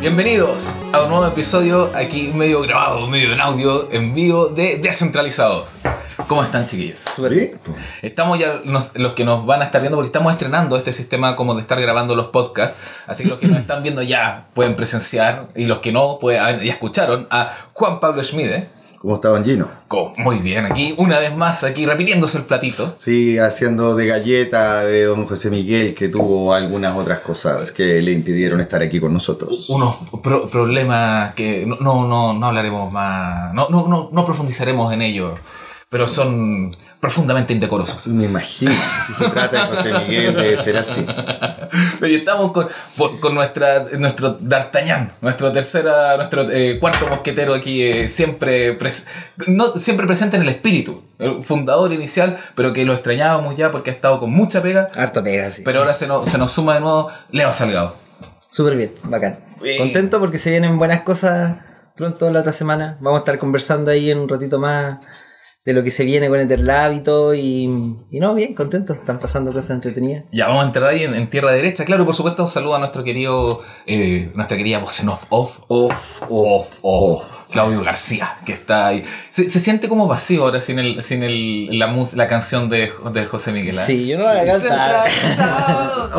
Bienvenidos a un nuevo episodio aquí medio grabado, medio en audio, en vivo de Descentralizados. ¿Cómo están chiquillos? Súper bien. Estamos ya, nos- los que nos van a estar viendo, porque estamos estrenando este sistema como de estar grabando los podcasts, así que los que nos están viendo ya pueden presenciar y los que no, pues ah, ya escucharon a Juan Pablo Schmide. ¿Cómo estaban Gino? Co- Muy bien, aquí una vez más, aquí repitiéndose el platito. Sí, haciendo de galleta de don José Miguel, que tuvo algunas otras cosas que le impidieron estar aquí con nosotros. unos pro- problemas que no, no, no, no hablaremos más, no, no, no, no profundizaremos en ellos, pero son profundamente indecorosos. Me imagino, si se trata de José Miguel, debe ser así. Y estamos con, con nuestra, nuestro D'Artagnan, nuestro tercera, nuestro eh, cuarto mosquetero aquí, eh, siempre, pres- no, siempre presente en el espíritu, el fundador inicial, pero que lo extrañábamos ya porque ha estado con mucha pega, Harto pega, sí. pero ahora se nos, se nos suma de nuevo Leo Salgado. Súper bien, bacán. Contento porque se vienen buenas cosas pronto la otra semana. Vamos a estar conversando ahí en un ratito más de lo que se viene con Etherlab y todo. Y, y no, bien, contento. Están pasando cosas entretenidas. Ya vamos a entrar ahí en, en tierra derecha. Claro, por supuesto, un saludo a nuestro querido, eh, nuestra querida voz en Off, off, off, off, off. Claudio García, que está ahí. Se, se siente como vacío ahora sin, el, sin el, la, mus- la canción de, de José Miguel. ¿eh? Sí, yo no la voy a cantar.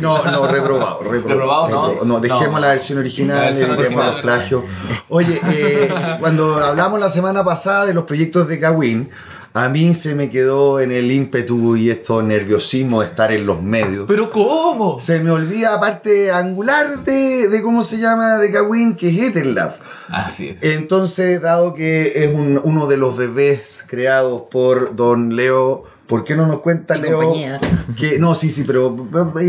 No, no, reprobado, reprobado. Reprobado, ¿no? No, dejemos No. la versión original, La versión evitemos original. los plagios. Oye, eh, cuando hablamos la semana pasada de los proyectos de Kawin, a mí se me quedó en el ímpetu y esto nerviosismo de estar en los medios. ¿Pero cómo? Se me olvida parte angular de, de cómo se llama de Kawin, que es Etherlab. Así es. Entonces, dado que es un- uno de los bebés creados por don Leo, ¿por qué no nos cuenta Y Leo? compañía. Que, no, sí, sí, pero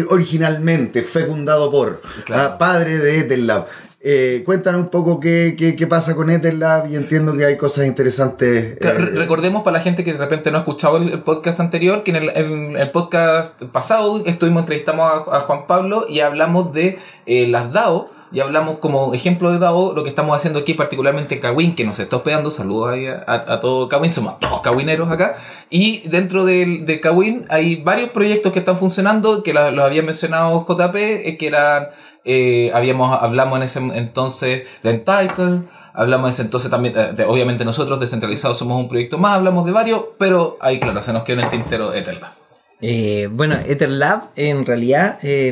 originalmente fecundado por Claro. ah, padre de Etherlab. Eh, cuéntanos un poco qué, qué, qué pasa con Etherlab y entiendo que hay cosas interesantes. Eh, re- recordemos para la gente que de repente no ha escuchado el, el podcast anterior, que en el, en el podcast pasado estuvimos entrevistamos a, a Juan Pablo y hablamos de eh, las DAO. Y hablamos como ejemplo de DAO lo que estamos haciendo aquí, particularmente Kawin, que nos está hospedando. Saludos a, a, a todo Kawin, somos todos Kawineros acá. Y dentro del- de, Kawin hay varios proyectos que están funcionando, que los había mencionado JP, eh, que eran, eh, habíamos, hablamos en ese entonces de Entitled, Hablamos en ese entonces también, eh, obviamente nosotros descentralizados somos un proyecto más, hablamos de varios, pero ahí claro, se nos quedó en el tintero Etherlab. Eh, bueno, Etherlab en realidad eh,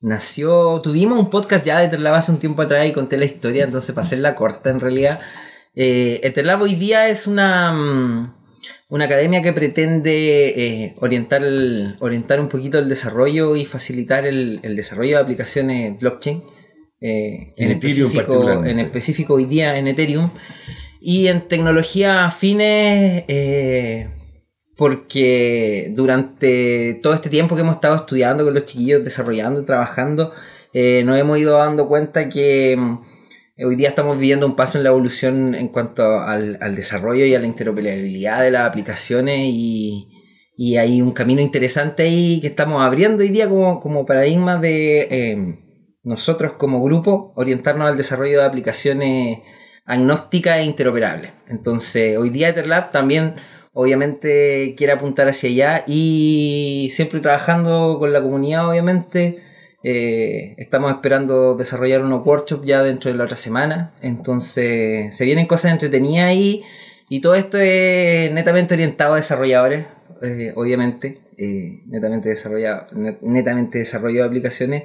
nació. Tuvimos un podcast ya de Etherlab hace un tiempo atrás y conté la historia, entonces para hacerla corta en realidad. Eh, Etherlab hoy día es una, mm, una academia que pretende eh, orientar, el- orientar un poquito el desarrollo y facilitar el, el desarrollo de aplicaciones blockchain. eh, En específico, en específico hoy día en Ethereum. Y en tecnologías afines, eh, porque durante todo este tiempo que hemos estado estudiando con los chiquillos, desarrollando, trabajando, eh, nos hemos ido dando cuenta que mm, hoy día estamos viviendo un paso en la evolución en cuanto al, al desarrollo y a la interoperabilidad de las aplicaciones y, y hay un camino interesante ahí que estamos abriendo hoy día como, como paradigma de eh, nosotros como grupo orientarnos al desarrollo de aplicaciones agnósticas e interoperables. Entonces, hoy día Etherlab también obviamente quiere apuntar hacia allá y siempre trabajando con la comunidad, obviamente. Eh, estamos esperando desarrollar unos workshops ya dentro de la otra semana. Entonces, se vienen cosas entretenidas ahí y todo esto es netamente orientado a desarrolladores, eh, obviamente. eh, netamente, desarrollado, net- netamente de aplicaciones.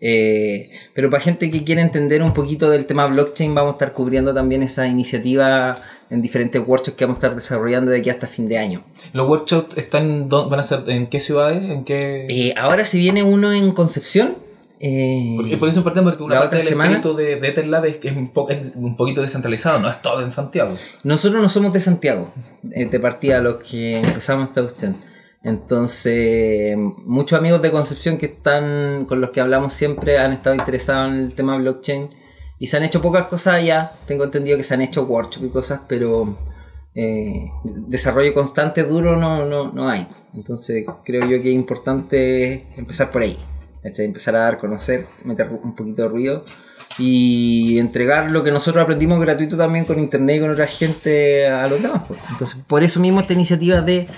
Eh, pero para gente que quiere entender un poquito del tema blockchain, vamos a estar cubriendo también esa iniciativa en diferentes workshops que vamos a estar desarrollando de aquí hasta fin de año. ¿Los workshops están, van a ser en qué ciudades? ¿En qué...? Eh, ahora se viene uno en Concepción. eh, Porque por eso es importante porque una la parte otra del semana- espíritu de, de Etherlab es es un, po- es un poquito descentralizado, no es todo en Santiago. Nosotros no somos de Santiago, eh, de partida los que empezamos esta cuestión. Entonces, muchos amigos de Concepción que están con los que hablamos siempre han estado interesados en el tema blockchain y se han hecho pocas cosas allá. Tengo entendido que se han hecho workshops y cosas, pero eh, desarrollo constante duro no, no, no hay. Entonces, creo yo que es importante empezar por ahí. Empezar a dar conocer, meter un poquito de ruido y entregar lo que nosotros aprendimos gratuito también con internet y con otra gente a los demás. pues. Entonces, por eso mismo esta iniciativa de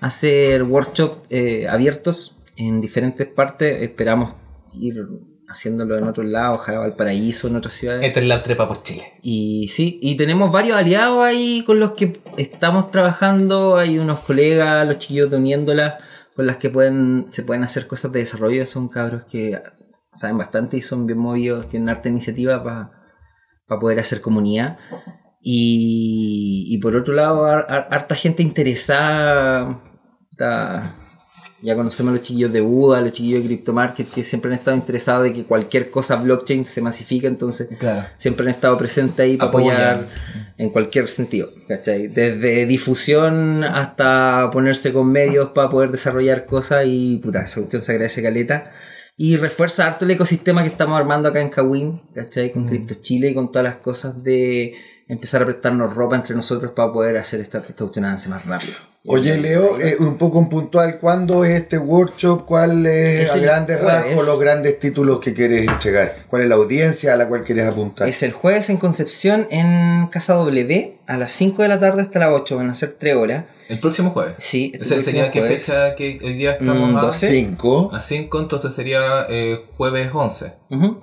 hacer workshops eh, abiertos en diferentes partes, esperamos ir haciéndolo en otros lados, ojalá Valparaíso, en otras ciudades. Etherlab trepa por Chile. Y sí, y tenemos varios aliados ahí con los que estamos trabajando. Hay unos colegas, los chiquillos de Uniéndola, con las que pueden, se pueden hacer cosas de desarrollo. Son cabros que saben bastante y son bien movidos, tienen harta iniciativa para poder hacer comunidad. Y, y por otro lado, har- har- harta gente interesada. está- ya conocemos a los chiquillos de Buda, a los chiquillos de CryptoMarket, que siempre han estado interesados de que cualquier cosa blockchain se masifique, entonces Claro. siempre han estado presentes ahí para apoyar en cualquier sentido, ¿cachai? Desde difusión hasta ponerse con medios para poder desarrollar cosas y puta, esa cuestión se agradece caleta. Y refuerza harto el ecosistema que estamos armando acá en Kawin, ¿cachai? Con Crypto Chile y con todas las cosas de empezar a prestarnos ropa entre nosotros para poder hacer esta, esta cuestión avance más rápido. Oye, Leo, eh, un poco en puntual, ¿cuándo es este workshop? ¿Cuál es, Es a grandes rasgos los grandes títulos que quieres entregar? ¿Cuál es la audiencia a la cual quieres apuntar? Es el jueves en Concepción en Casa W a las 5 de la tarde hasta las 8, van a ser 3 horas. El próximo jueves. Sí, el Ese sería próximo qué jueves. fecha que hoy día estamos Mm, a- 12. Cinco. a 5, entonces sería eh, jueves 11. Ujú.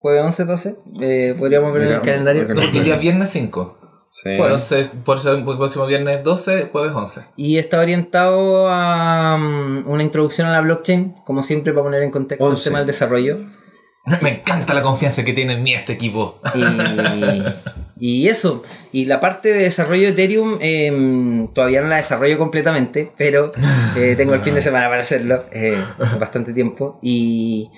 Jueves 11, 12. Eh, podríamos ver en Mira, el calendario. porque el día viernes 5. Sí. Entonces, por eso el próximo viernes 12, jueves 11. Y está orientado a mm, una introducción a la blockchain, como siempre, para poner en contexto 11. el tema del desarrollo. Me encanta la confianza que tiene en mí este equipo. Y, y eso. Y la parte de desarrollo de Ethereum em, todavía no la desarrollo completamente, pero eh, tengo el fin de semana para hacerlo, eh, bastante tiempo. Y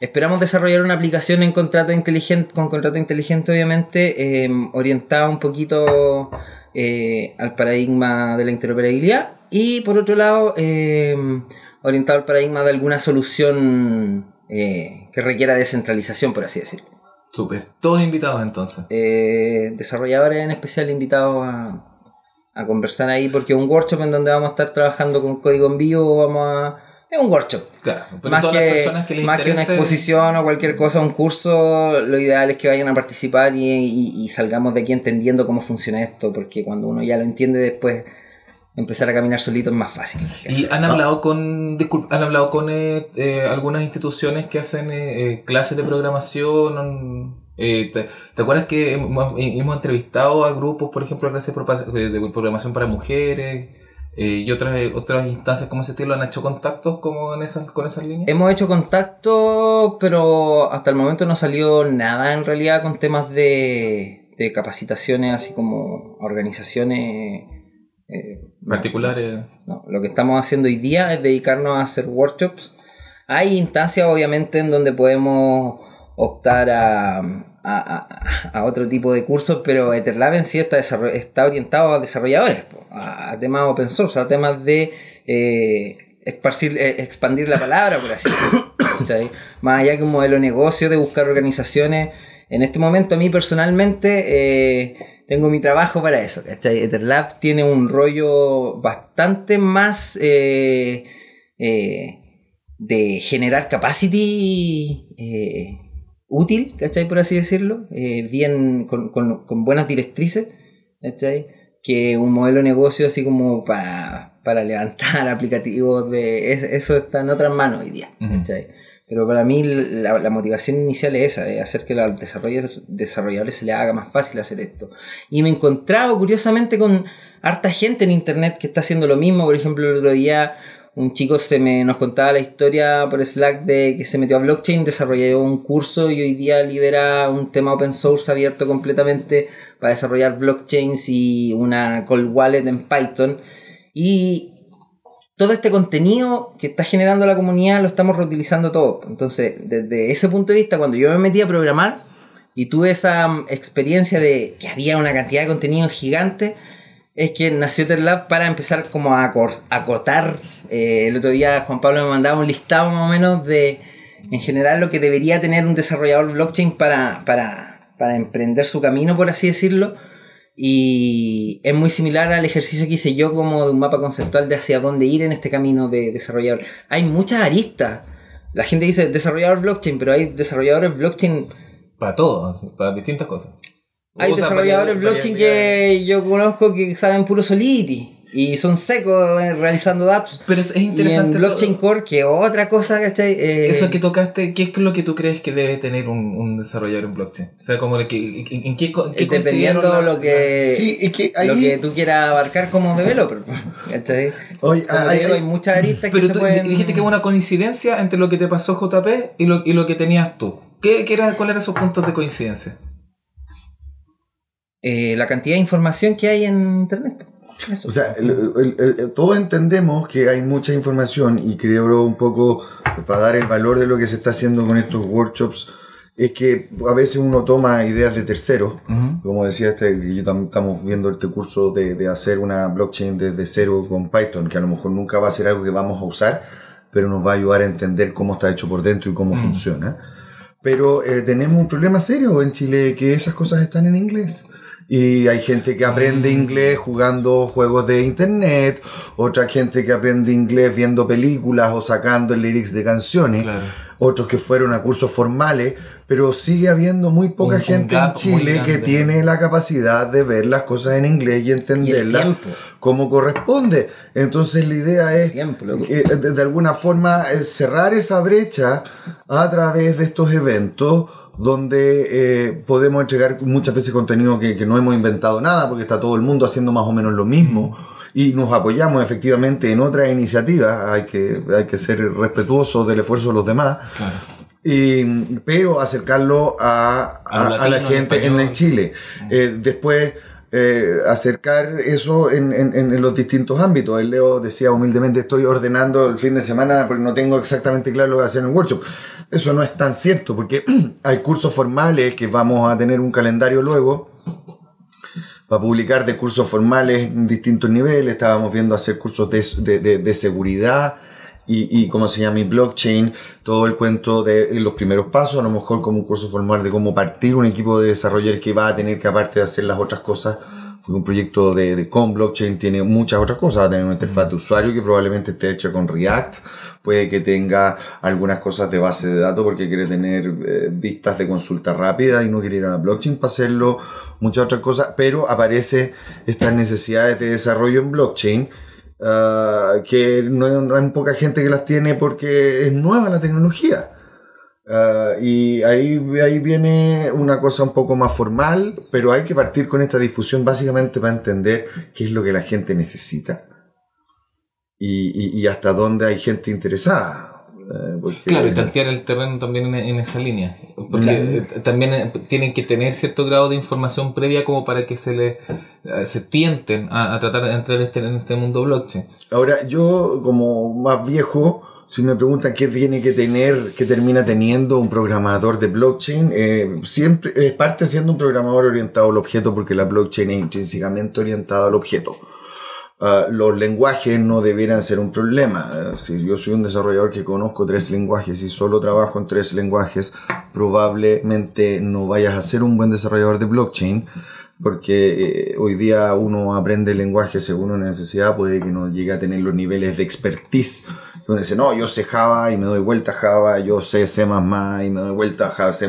esperamos desarrollar una aplicación en contrato inteligente, con contrato inteligente, obviamente, em, orientada un poquito eh, al paradigma de la interoperabilidad. Y por otro lado, em, orientado al paradigma de alguna solución eh, que requiera descentralización, por así decirlo Súper. Todos invitados entonces. eh, desarrolladores en especial invitados a, a conversar ahí porque es un workshop en donde vamos a estar trabajando con código en vivo, vamos a... Es un workshop. Claro. Pero más todas que, las personas que les más que una exposición o cualquier cosa, un curso, lo ideal es que vayan a participar y, y- y salgamos de aquí entendiendo cómo funciona esto, porque cuando uno ya lo entiende después, empezar a caminar solito es más fácil. Y han hablado con disculpa, han hablado con eh, eh, algunas instituciones que hacen eh, eh, clases de programación. eh, te, te acuerdas que hemos, hemos entrevistado a grupos, por ejemplo, clases de programación para mujeres eh, y otras otras instancias como ese estilo? ¿Han hecho contactos como en esas, con esas líneas? Hemos hecho contacto, pero hasta el momento no salió nada en realidad con temas de, de capacitaciones, así como organizaciones. eh, Particulares. no, lo que estamos haciendo hoy día es dedicarnos a hacer workshops. Hay instancias, obviamente, en donde podemos optar a, a, otro tipo de cursos, pero Etherlab en sí está, orientado a desarrolladores, a, temas open source, a temas de eh, eh, expandir la palabra, por así decirlo. Más allá que un modelo de negocio, de buscar organizaciones. En este momento, a mí personalmente, eh, tengo mi trabajo para eso. ¿cachai? Etherlab tiene un rollo bastante más de generar capacity útil, ¿cachai? Por así decirlo, eh, bien, con, con- con buenas directrices, ¿cachai? Que un modelo de negocio así como para, para levantar aplicativos de... es- eso está en otras manos hoy día. ¿cachai? Pero para mí la, la motivación inicial es esa, es hacer que a los desarrolladores, desarrolladores se les haga más fácil hacer esto. Y me he encontrado curiosamente con harta gente en internet que está haciendo lo mismo. Por ejemplo, el otro día un chico se me, nos contaba la historia por Slack de que se metió a blockchain, desarrolló un curso y hoy día libera un tema open source abierto completamente para desarrollar blockchains y una cold wallet en Python. Y todo este contenido que está generando la comunidad lo estamos reutilizando todo. Entonces, desde ese punto de vista, cuando yo me metí a programar y tuve esa mm, experiencia de que había una cantidad de contenido gigante, es que nació Terlab para empezar como a acotar. Eh, el otro día Juan Pablo me mandaba un listado más o menos de, en general, lo que debería tener un desarrollador blockchain para, para, para emprender su camino, por así decirlo. Y es muy similar al ejercicio que hice yo como de un mapa conceptual de hacia dónde ir en este camino de desarrollador. Hay muchas aristas. La gente dice desarrollador blockchain, pero hay desarrolladores blockchain. Para todo, para distintas cosas. Hay desarrolladores blockchain que yo conozco que saben puro Solidity. y son secos eh, realizando apps. Pero es, es Y interesante. eso- Blockchain Core, que otra cosa, ¿cachai? Eh, Eso que tocaste, ¿qué es lo que tú crees que debe tener un, un desarrollador en blockchain? O sea, como de que, en, en qué, en qué dependiendo la- lo que Sí, es que lo ahí- que tú quieras abarcar como developer. ¿cachai? Oye, Como hay- digo, hay- muchas aristas que Pero se tú pueden... dijiste que hubo una coincidencia entre lo que te pasó JP y lo, y lo que tenías tú. ¿Qué, qué era, ¿Cuáles eran esos puntos de coincidencia? Eh, la cantidad de información que hay en internet. Eso. O sea, el- el- el- todos entendemos que hay mucha información y creo un poco para dar el valor de lo que se está haciendo con estos workshops es que a veces uno toma ideas de terceros, como decía este, que yo tam- estamos viendo este curso de, de hacer una blockchain desde cero con Python, que a lo mejor nunca va a ser algo que vamos a usar, pero nos va a ayudar a entender cómo está hecho por dentro y cómo funciona. Pero eh, tenemos un problema serio en Chile, que esas cosas están en inglés. Y hay gente que aprende inglés jugando juegos de internet, otra gente que aprende inglés viendo películas o sacando lyrics de canciones, Claro. otros que fueron a cursos formales, pero sigue habiendo muy poca Un- un gente en Chile que tiene la capacidad de ver las cosas en inglés y entenderlas como corresponde. Entonces la idea es Tiempo, loco. que, de, de alguna forma eh, cerrar esa brecha a través de estos eventos donde eh, podemos entregar muchas veces contenido que, que no hemos inventado nada porque está todo el mundo haciendo más o menos lo mismo y nos apoyamos efectivamente en otras iniciativas, hay que, hay que ser respetuosos del esfuerzo de los demás. Y, pero acercarlo a, A a- los a la gente en, en Chile. Eh, después, eh, acercar eso en, en- en los distintos ámbitos. El Leo decía humildemente, estoy ordenando el fin de semana porque no tengo exactamente claro lo que hacer en el workshop. Eso no es tan cierto porque hay cursos formales que vamos a tener un calendario luego para publicar de cursos formales en distintos niveles. Estábamos viendo hacer cursos de, de, de- seguridad y, y cómo se llama, y blockchain, todo el cuento de los primeros pasos, a lo mejor como un curso formal de cómo partir un equipo de desarrolladores que va a tener que, aparte de hacer las otras cosas, un proyecto de, de con blockchain tiene muchas otras cosas, va a tener una interfaz de usuario que probablemente esté hecha con React, puede que tenga algunas cosas de base de datos porque quiere tener eh, vistas de consulta rápida y no quiere ir a la blockchain para hacerlo, muchas otras cosas, pero aparece estas necesidades de desarrollo en blockchain ah, que no, no hay poca gente que las tiene porque es nueva la tecnología. Ah, y ahí, ahí viene una cosa un poco más formal, pero hay que partir con esta difusión básicamente para entender qué es lo que la gente necesita y, y- y hasta dónde hay gente interesada. Eh, porque- Claro, y tantear el terreno también en, en esa línea. Porque eh, también eh, tienen que tener cierto grado de información previa como para que se le eh, se tienten a, a tratar de entrar este- en este mundo blockchain. Ahora, yo como más viejo, si me preguntan qué tiene que tener, qué termina teniendo un programador de blockchain, eh, siempre eh, parte siendo un programador orientado al objeto porque la blockchain es intrínsecamente orientada al objeto. Ah, los lenguajes no debieran ser un problema. Eh, si yo soy un desarrollador que conozco tres lenguajes y solo trabajo en tres lenguajes, probablemente no vayas a ser un buen desarrollador de blockchain porque eh, hoy día uno aprende lenguaje según una necesidad, puede que no llegue a tener los niveles de expertise. Uno dice, no, yo sé Java y me doy vuelta a Java, yo sé C++ y me doy vuelta a Java, C++,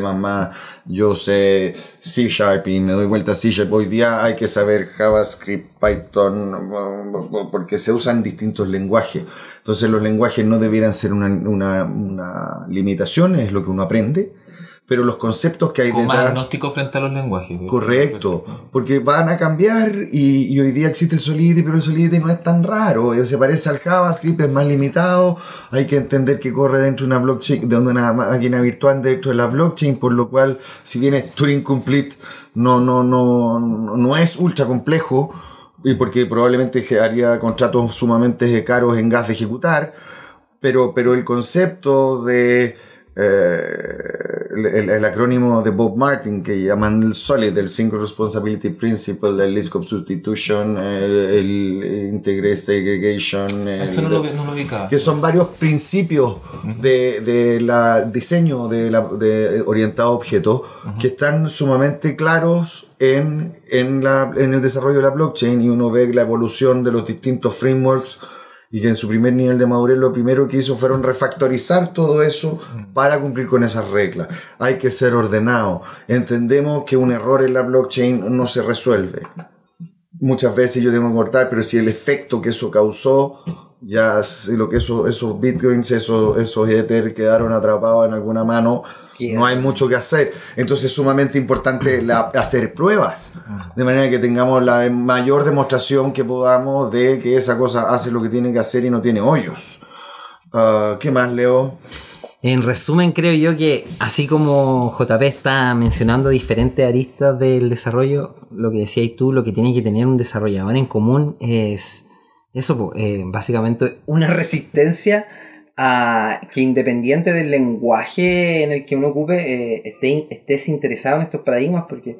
yo sé C Sharp y me doy vuelta a C Sharp. Hoy día hay que saber JavaScript, Python, porque se usan distintos lenguajes. Entonces los lenguajes no debieran ser una, una, una limitación, es lo que uno aprende, pero los conceptos que hay más detrás... agnóstico frente a los lenguajes. Correcto, porque van a cambiar y, y hoy día existe el Solidity, pero el Solidity no es tan raro, eh, se parece al JavaScript, es más limitado, hay que entender que corre dentro de una blockchain, de una máquina virtual dentro de la blockchain, por lo cual si bien es Turing Complete, no, no, no, no es ultra complejo, y porque probablemente haría contratos sumamente caros en gas de ejecutar, pero, pero el concepto de eh, el, acrónimo de Bob Martin que llaman el SOLID, el Single Responsibility Principle, el List of Substitution, el, el Integrate Segregation, el- Eso no lo, no lo ubicaba. que son varios principios de, de la diseño de la, de orientado a objetos que están sumamente claros en, en, la, en el desarrollo de la blockchain y uno ve la evolución de los distintos frameworks y que en su primer nivel de madurez lo primero que hizo fueron refactorizar todo eso para cumplir con esas reglas. Hay que ser ordenado. Entendemos que un error en la blockchain no se resuelve. muchas veces yo tengo que cortar, pero si el efecto que eso causó, ya si lo que eso, esos bitcoins, esos, esos ether quedaron atrapados en alguna mano, No hay mucho que hacer. Entonces es sumamente importante la- hacer pruebas, de manera que tengamos la mayor demostración que podamos de que esa cosa hace lo que tiene que hacer y no tiene hoyos. Ah, ¿Qué más, Leo? En resumen, creo yo que así como JP está mencionando diferentes aristas del desarrollo, lo que decías tú, lo que tiene que tener un desarrollador en común es eso, eh, básicamente una resistencia a que independiente del lenguaje en el que uno ocupe, eh, esté- estés interesado en estos paradigmas, porque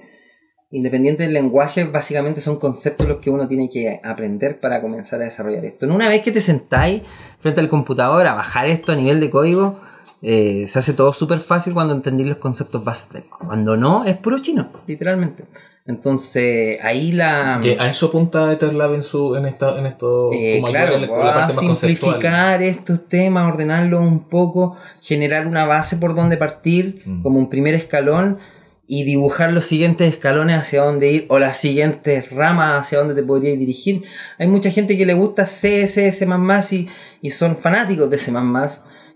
independiente del lenguaje, básicamente son conceptos los que uno tiene que aprender para comenzar a desarrollar esto. Una vez que te sentáis frente al computador a bajar esto a nivel de código, eh, se hace todo súper fácil cuando entendí los conceptos básicos. Cuando no, es puro chino, literalmente. Entonces, ahí la... Que a eso apunta Etherlab en, su, en, esta, en esto, Eh, claro, en va a parte más simplificar estos temas, ordenarlos un poco, generar una base por donde partir, Mm. como un primer escalón, y dibujar los siguientes escalones hacia dónde ir, o las siguientes ramas hacia dónde te podrías dirigir. Hay mucha gente que le gusta C, C, C++ y, y son fanáticos de C++,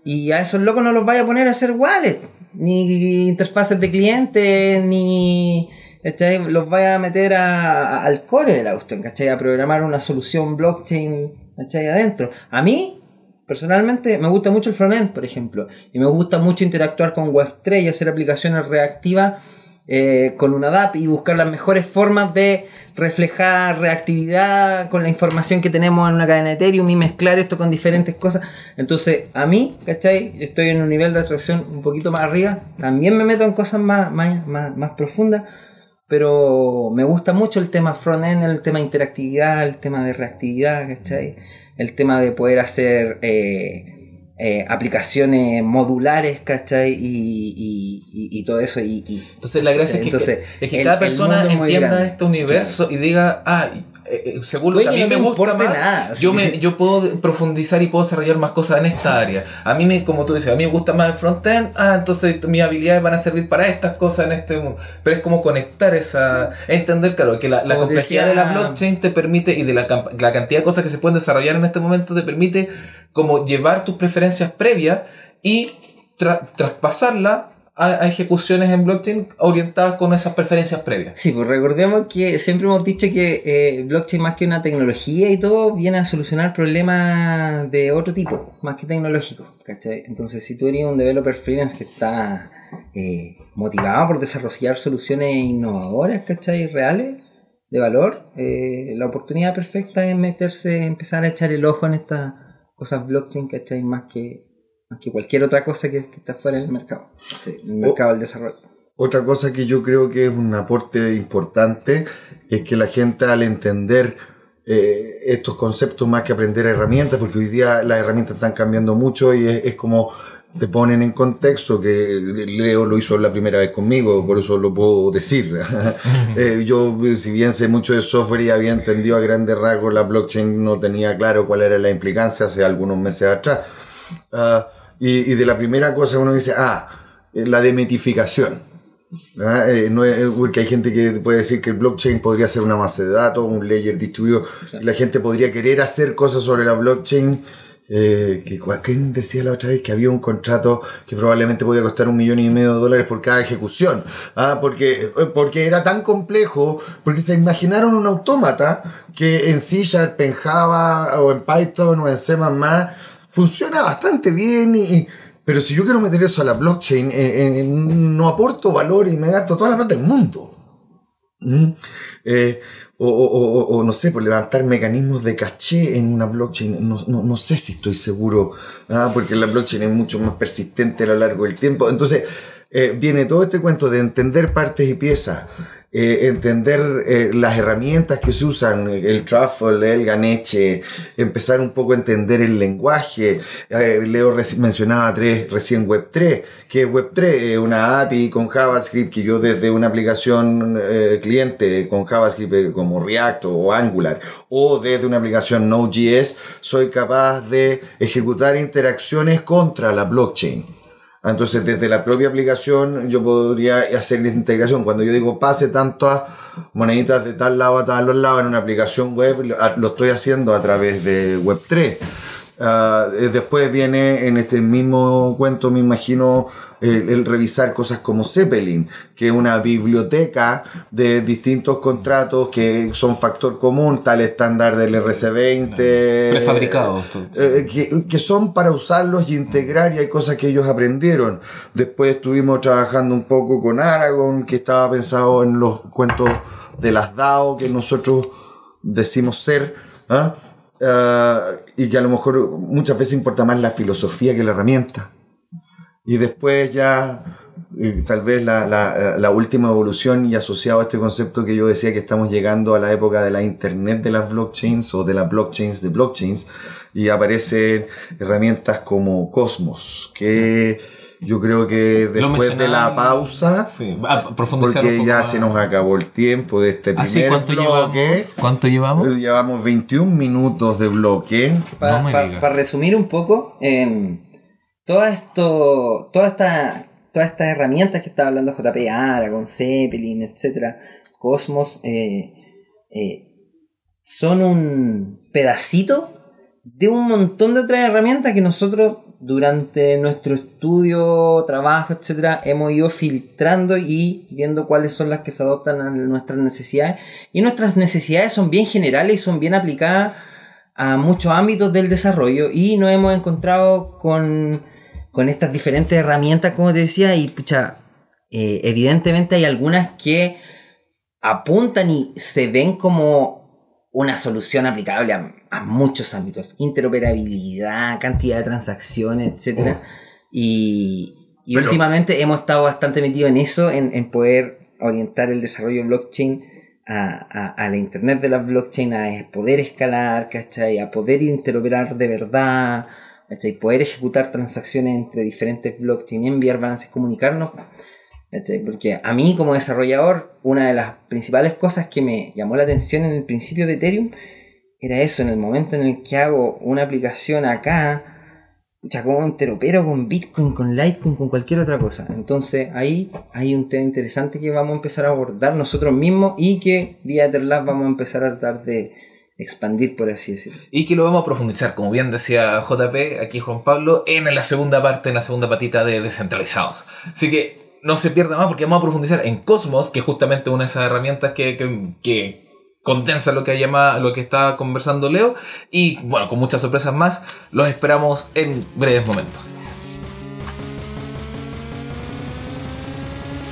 y a esos locos no los vaya a poner a hacer wallet, ni interfaces de cliente, ni... ¿cachai? Los vaya a meter a- al core de la cuestión, ¿cachai? A programar una solución blockchain, ¿cachai? Adentro. A mí, personalmente, me gusta mucho el frontend, por ejemplo. Y me gusta mucho interactuar con Web3 y hacer aplicaciones reactivas eh, con una DAP y buscar las mejores formas de reflejar reactividad con la información que tenemos en una cadena de Ethereum y mezclar esto con diferentes cosas. Entonces, a mí, ¿cachai? Estoy en un nivel de atracción un poquito más arriba. También me meto en cosas más, más, más, más profundas. Pero me gusta mucho el tema front-end, el tema de interactividad, el tema de reactividad, ¿cachai? El tema de poder hacer eh, eh, aplicaciones modulares, ¿cachai? Y, y, y- y todo eso. Y, y- Entonces la gracia Entonces, es que, es que el- cada persona entienda este universo y diga, ah, eh, eh, según lo que a mí no me gusta más, nada, yo, me, yo puedo profundizar y puedo desarrollar más cosas en esta área. A mí, me, como tú dices, a mí me gusta más el frontend, ah, entonces mis habilidades van a servir para estas cosas en este mundo. Pero es como conectar esa, entender, claro, que la, complejidad decía- de la blockchain te permite y de la, la cantidad de cosas que se pueden desarrollar en este momento te permite como llevar tus preferencias previas y tra- traspasarla a, ejecuciones en blockchain orientadas con esas preferencias previas. Sí, pues recordemos que siempre hemos dicho que eh, blockchain más que una tecnología y todo viene a solucionar problemas de otro tipo, más que tecnológicos. Entonces si tú eres un developer freelance que está eh, motivado por desarrollar soluciones innovadoras, ¿cachai? Reales, de valor, eh, la oportunidad perfecta es meterse, empezar a echar el ojo en estas cosas blockchain, ¿cachai? Más que, que cualquier otra cosa que, que está fuera del mercado, ¿cachai? el mercado del desarrollo. Otra cosa que yo creo que es un aporte importante es que la gente al entender eh, estos conceptos más que aprender herramientas, porque hoy día las herramientas están cambiando mucho y es, es como te ponen en contexto, que Leo lo hizo la primera vez conmigo, por eso lo puedo decir. Eh, yo, si bien sé mucho de software y había entendido a grandes rasgos la blockchain, no tenía claro cuál era la implicancia hace algunos meses atrás. Ah, y, y de la primera cosa uno dice, ah, eh, la demitificación. ¿ah? Eh, no es- porque hay gente que puede decir que el blockchain podría ser una base de datos, un layer distribuido. La gente podría querer hacer cosas sobre la blockchain. eh, que, ¿Quién decía la otra vez que había un contrato que probablemente podía costar un millón y medio de dólares por cada ejecución? ¿ah? Porque, porque era tan complejo, porque se imaginaron un autómata que en C Sharp, en Java o en Python o en C++ funciona bastante bien y, pero si yo quiero meter eso a la blockchain, eh, eh, no aporto valor y me gasto toda la plata del mundo. ¿Mm? Eh, o, o- o- o no sé, por levantar mecanismos de caché en una blockchain, no, no- no sé si estoy seguro, ah, porque la blockchain es mucho más persistente a lo largo del tiempo. Entonces, viene todo este cuento de entender partes y piezas, eh, entender eh, las herramientas que se usan, el truffle, el ganeche, empezar un poco a entender el lenguaje. Eh, Leo mencionaba tres, recién Web3, que es Web3, eh, una API con JavaScript que yo desde una aplicación eh, cliente con JavaScript eh, como React o Angular, o desde una aplicación Node.js, soy capaz de ejecutar interacciones contra la blockchain. Entonces, desde la propia aplicación, yo podría hacer la integración. Cuando yo digo pase tanto a moneditas de tal lado a tal lado en una aplicación web, lo, lo estoy haciendo a través de Web3. Ah, eh, después viene en este mismo cuento, me imagino, el, el revisar cosas como Zeppelin, que es una biblioteca de distintos contratos que son factor común, tal estándar del RC20. Prefabricados. eh, que, que son para usarlos y integrar y hay cosas que ellos aprendieron. Después estuvimos trabajando un poco con Aragon, que estaba pensado en los cuentos de las DAO que nosotros decimos ser. Ah, y que a lo mejor muchas veces importa más la filosofía que la herramienta. Y después ya, eh, tal vez la, la- la última evolución y asociado a este concepto que yo decía que estamos llegando a la época de la internet de las blockchains o de las blockchains de blockchains y aparecen herramientas como Cosmos, que yo creo que después de la pausa, Sí, porque ya más. se nos acabó el tiempo de este Así, primer ¿cuánto bloque. llevamos? ¿Cuánto llevamos? Llevamos 21 minutos de bloque. Para No me digas. resumir un poco, en todo esto, toda esta, todas estas herramientas que estaba hablando JP Aragon, Zeppelin, etcétera, Cosmos, eh, eh, son un pedacito de un montón de otras herramientas que nosotros durante nuestro estudio, trabajo, etcétera, hemos ido filtrando y viendo cuáles son las que se adoptan a nuestras necesidades. Y nuestras necesidades son bien generales y son bien aplicadas a muchos ámbitos del desarrollo y nos hemos encontrado con, con estas diferentes herramientas, como te decía, y pucha, eh, evidentemente hay algunas que apuntan y se ven como una solución aplicable a, a muchos ámbitos, interoperabilidad, cantidad de transacciones, etc. Y, y Pero- últimamente hemos estado bastante metidos en eso, en, en poder orientar el desarrollo de blockchain a, a- a la internet de la blockchain, a poder escalar, ¿cachai? A poder interoperar de verdad, ¿cachai? Poder ejecutar transacciones entre diferentes blockchain, enviar balances, comunicarnos. Porque a mí como desarrollador, una de las principales cosas que me llamó la atención en el principio de Ethereum era eso, en el momento en el que hago una aplicación acá, ya como interopero con Bitcoin, con Litecoin, con cualquier otra cosa. Entonces ahí hay un tema interesante que vamos a empezar a abordar nosotros mismos y que vía Etherlab vamos a empezar a tratar de expandir, por así decirlo. Y que lo vamos a profundizar, como bien decía JP, aquí Juan Pablo, en la segunda parte, en la segunda patita de descentralizados. Así que no se pierda más porque vamos a profundizar en Cosmos, que es justamente una de esas herramientas que, que, que condensa lo que llama lo que está conversando Leo. Y bueno, con muchas sorpresas más, los esperamos en breves momentos.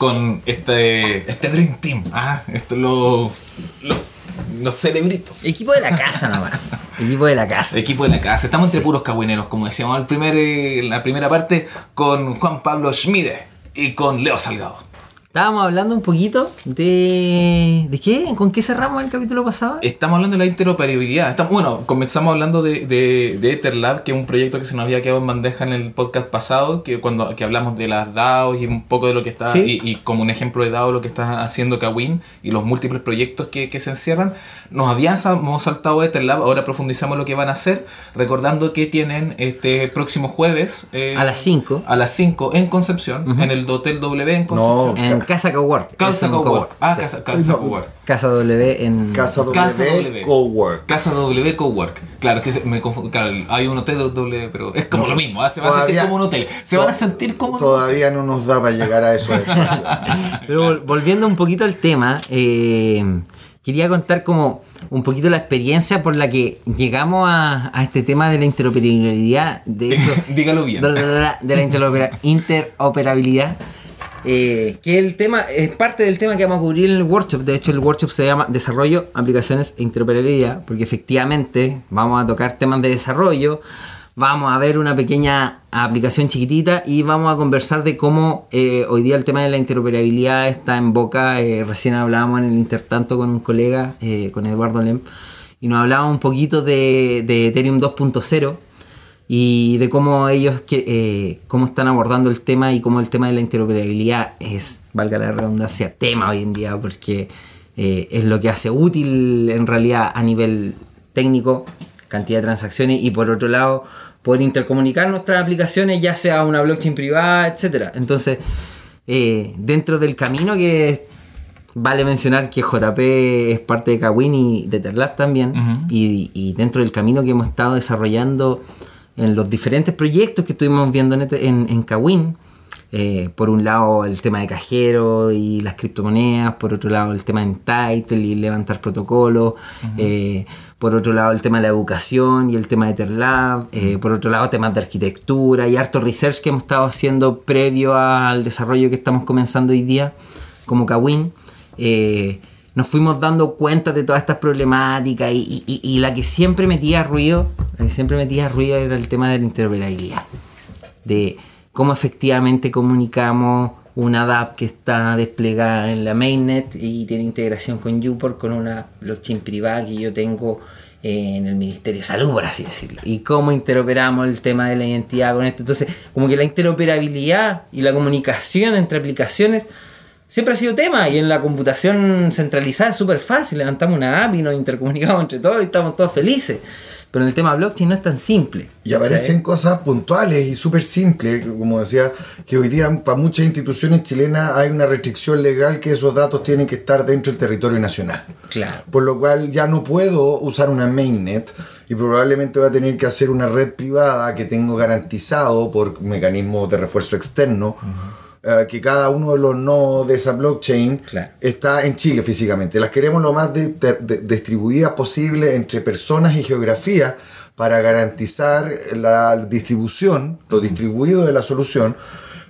con este, este Dream Team. ¿ah? Esto, lo- lo- los cerebritos. Equipo de la casa nomás. Equipo de la casa. Equipo de la casa. Estamos entre puros cagüineros, como decíamos al primer, eh, en la primera parte, con Juan Pablo Schmide y con Leo Salgado. Estábamos hablando un poquito de... ¿De qué? ¿Con qué cerramos el capítulo pasado? Estamos hablando de la interoperabilidad. Estamos, bueno, comenzamos hablando de, de, de Etherlab, que es un proyecto que se nos había quedado en bandeja en el podcast pasado, que cuando que hablamos de las DAOs y un poco de lo que está, Sí. y, y como un ejemplo de DAO lo que está haciendo Kawin y los múltiples proyectos que, que se encierran. Nos habíamos saltado Etherlab, ahora profundizamos lo que van a hacer, recordando que tienen este próximo jueves eh, A las 5. a las 5 en Concepción, en el Hotel W en Concepción. En Casa Cowork. Casa Cowork. Ah, Sí. Casa, casa No. Cowork. Casa W en... Casa W, Casa W. Cowork. Casa W Cowork. Claro, es que se- me confundo. Claro, hay un hotel W, pero es como lo mismo. ¿ah? Se va a sentir Todavía- como un hotel. Se van a sentir como. Todavía no nos da para llegar a eso. Pero vol- volviendo un poquito al tema, eh, quería contar como un poquito la experiencia por la que llegamos a, a este tema de la interoperabilidad. De hecho, Dígalo bien. de la, de la interopera- interoperabilidad. Eh, que el tema es parte del tema que vamos a cubrir en el workshop. De hecho, el workshop se llama Desarrollo, Aplicaciones e Interoperabilidad, porque efectivamente vamos a tocar temas de desarrollo, vamos a ver una pequeña aplicación chiquitita y vamos a conversar de cómo eh, hoy día el tema de la interoperabilidad está en boca. Eh, recién hablábamos en el intertanto con un colega, con Eduardo Lem, y nos hablaba un poquito de, de Ethereum 2.0 y de cómo ellos que, eh, cómo están abordando el tema y cómo el tema de la interoperabilidad es, valga la redundancia, tema hoy en día porque eh, es lo que hace útil en realidad a nivel técnico, cantidad de transacciones y por otro lado poder intercomunicar nuestras aplicaciones ya sea una blockchain privada, etcétera. Entonces, eh, dentro del camino que vale mencionar que JP es parte de Kawin y de Terlar también y, y dentro del camino que hemos estado desarrollando en los diferentes proyectos que estuvimos viendo en, este, en, Kawin. Eh, por un lado el tema de cajero y las criptomonedas, por otro lado el tema de title y levantar protocolos, eh, por otro lado el tema de la educación y el tema de Terlab, eh, por otro lado temas de arquitectura. Y harto research que hemos estado haciendo previo al desarrollo que estamos comenzando hoy día como Kawin nos fuimos dando cuenta de todas estas problemáticas y, la que siempre metía ruido, la que siempre metía ruido era el tema de la interoperabilidad, de cómo efectivamente comunicamos una DAP que está desplegada en la mainnet y tiene integración con Uport, con una blockchain privada que yo tengo en el Ministerio de Salud, por así decirlo. Y cómo interoperamos el tema de la identidad con esto. Entonces, como que la interoperabilidad y la comunicación entre aplicaciones siempre ha sido tema y en la computación centralizada es súper fácil. Levantamos una app y nos intercomunicamos entre todos y estamos todos felices. Pero en el tema blockchain no es tan simple. Y aparecen cosas puntuales y súper simples, como decía, que hoy día para muchas instituciones chilenas hay una restricción legal que esos datos tienen que estar dentro del territorio nacional. Claro. Por lo cual ya no puedo usar una mainnet y probablemente voy a tener que hacer una red privada que tengo garantizado por mecanismos de refuerzo externo. Eh, que cada uno de los nodos de esa blockchain está en Chile físicamente. Las queremos lo más distribuidas posible entre personas y geografía para garantizar la distribución, lo distribuido de la solución,